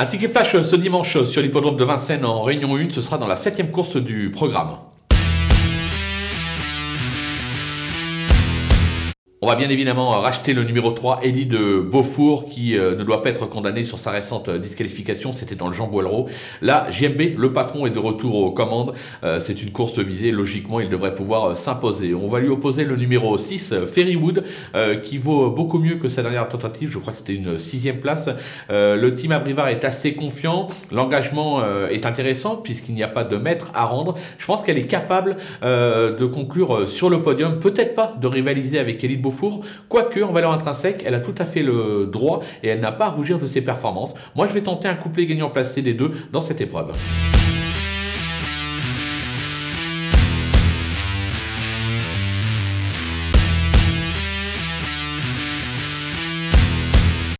Un ticket flash ce dimanche sur l'hippodrome de Vincennes en Réunion 1, ce sera dans la septième course du programme. On va bien évidemment racheter le numéro 3, Eddie de Beaufour, qui euh, ne doit pas être condamné sur sa récente euh, disqualification. C'était dans le Jean Boileau. Là, JMB, le patron, est de retour aux commandes. Euh, c'est une course visée. Logiquement, il devrait pouvoir s'imposer. On va lui opposer le numéro 6, Ferrywood, qui vaut beaucoup mieux que sa dernière tentative. Je crois que c'était une sixième place. le team Abrivard est assez confiant. L'engagement est intéressant puisqu'il n'y a pas de maître à rendre. Je pense qu'elle est capable de conclure sur le podium. Peut-être pas de rivaliser avec Elite Beaufour, quoique en valeur intrinsèque, elle a tout à fait le droit et elle n'a pas à rougir de ses performances. Moi, je vais tenter un couplet gagnant placé des deux dans cette épreuve.